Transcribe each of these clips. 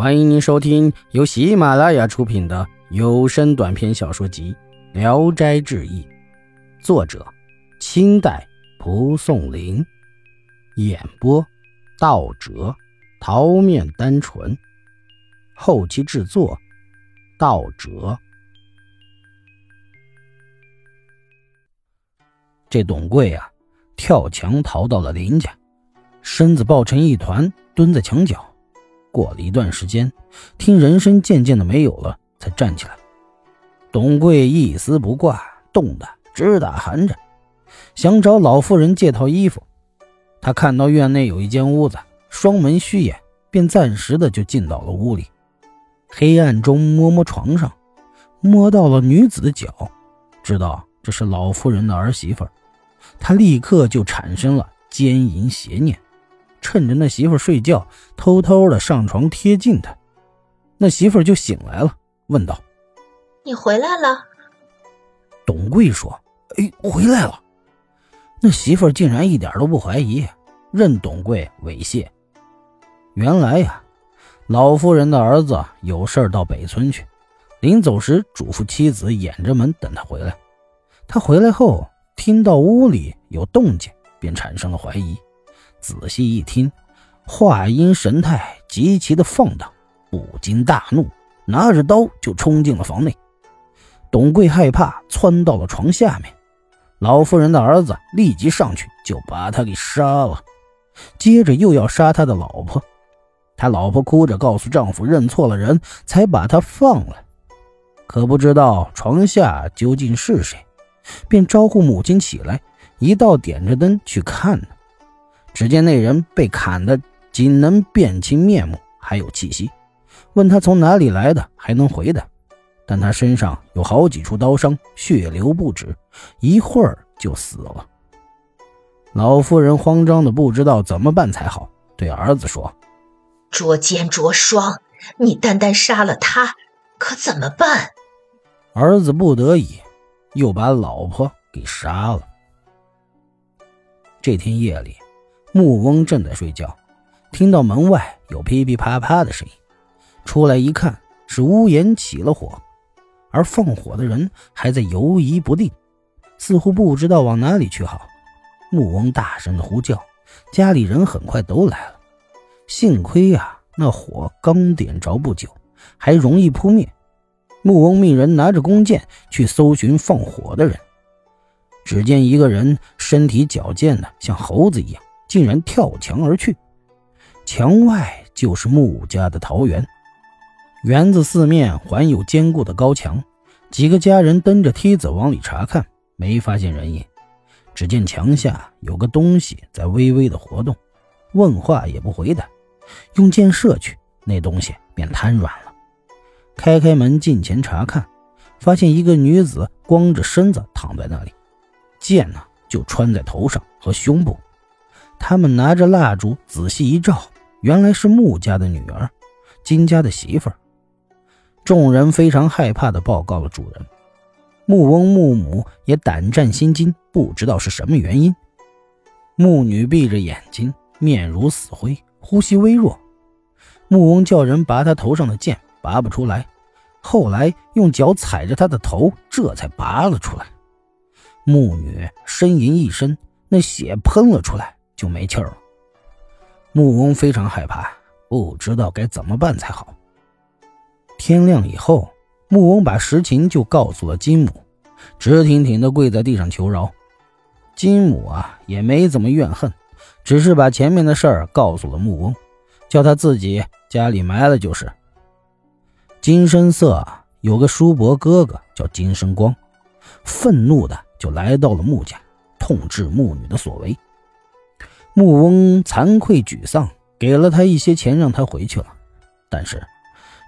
欢迎您收听由喜马拉雅出品的有声短篇小说集《聊斋志异》，作者：清代蒲松龄，演播：道哲、桃面单纯，后期制作：道哲。这董贵啊，跳墙逃到了林家，身子抱成一团，蹲在墙角。过了一段时间，听人声渐渐的没有了，才站起来。董贵一丝不挂，冻得直打寒颤，想找老妇人借套衣服。他看到院内有一间屋子，双门虚掩，便暂时的就进到了屋里。黑暗中摸摸床上，摸到了女子的脚，知道这是老妇人的儿媳妇他立刻就产生了奸淫邪念。趁着那媳妇睡觉，偷偷的上床贴近她，那媳妇就醒来了，问道：“你回来了？”董贵说：“哎，回来了。”那媳妇竟然一点都不怀疑，任董贵猥亵。原来呀，老夫人的儿子有事到北村去，临走时嘱咐妻子掩着门等他回来。他回来后听到屋里有动静，便产生了怀疑。仔细一听，话音神态极其的放荡，不禁大怒，拿着刀就冲进了房内。董贵害怕，窜到了床下面。老妇人的儿子立即上去就把他给杀了，接着又要杀他的老婆。他老婆哭着告诉丈夫认错了人，才把他放了。可不知道床下究竟是谁，便招呼母亲起来，一道点着灯去看呢。只见那人被砍的仅能辨清面目，还有气息。问他从哪里来的，还能回答，但他身上有好几处刀伤，血流不止，一会儿就死了。老夫人慌张的不知道怎么办才好，对儿子说：“捉奸捉双，你单单杀了他，可怎么办？”儿子不得已，又把老婆给杀了。这天夜里。木翁正在睡觉，听到门外有噼噼啪啪的声音，出来一看，是屋檐起了火，而放火的人还在犹疑不定，似乎不知道往哪里去好。木翁大声的呼叫，家里人很快都来了。幸亏呀，那火刚点着不久，还容易扑灭。木翁命人拿着弓箭去搜寻放火的人，只见一个人身体矫健的像猴子一样。竟然跳墙而去，墙外就是穆家的桃园，园子四面环有坚固的高墙。几个家人蹬着梯子往里查看，没发现人影。只见墙下有个东西在微微的活动，问话也不回答。用箭射去，那东西便瘫软了。开开门近前查看，发现一个女子光着身子躺在那里，箭呢就穿在头上和胸部。他们拿着蜡烛仔细一照，原来是穆家的女儿，金家的媳妇儿。众人非常害怕地报告了主人。穆翁、穆母也胆战心惊，不知道是什么原因。穆女闭着眼睛，面如死灰，呼吸微弱。穆翁叫人拔她头上的剑，拔不出来。后来用脚踩着她的头，这才拔了出来。穆女呻吟一声，那血喷了出来。就没气儿了。穆翁非常害怕，不知道该怎么办才好。天亮以后，穆翁把实情就告诉了金母，直挺挺的跪在地上求饶。金母啊，也没怎么怨恨，只是把前面的事儿告诉了穆翁，叫他自己家里埋了就是。金生色有个叔伯哥哥叫金生光，愤怒的就来到了穆家，痛斥穆女的所为。木翁惭愧沮丧，给了他一些钱，让他回去了。但是，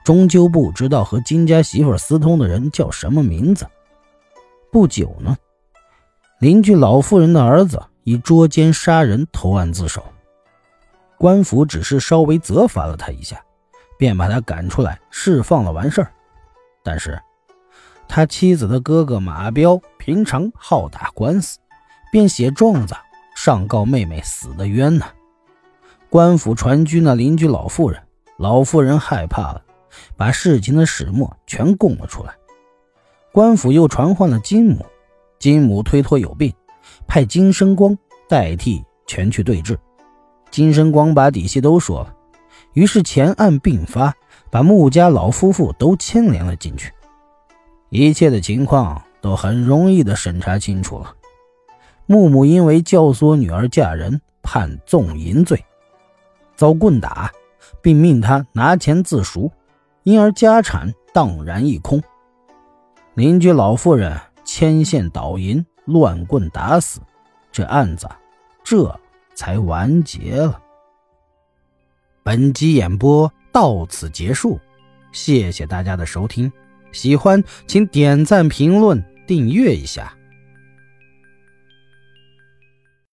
终究不知道和金家媳妇私通的人叫什么名字。不久呢，邻居老妇人的儿子以捉奸杀人投案自首，官府只是稍微责罚了他一下，便把他赶出来释放了，完事儿。但是，他妻子的哥哥马彪平常好打官司，便写状子。上告妹妹死的冤呐！官府传居那邻居老妇人，老妇人害怕了，把事情的始末全供了出来。官府又传唤了金母，金母推脱有病，派金生光代替前去对质。金生光把底细都说了，于是前案并发，把穆家老夫妇都牵连了进去。一切的情况都很容易的审查清楚了。木木因为教唆女儿嫁人，判纵淫罪，遭棍打。并命他拿钱自赎，因而家产荡然一空。邻居老妇人牵线倒银，乱棍打死，这案子这才完结了。本集演播到此结束，谢谢大家的收听，喜欢请点赞、评论、订阅一下。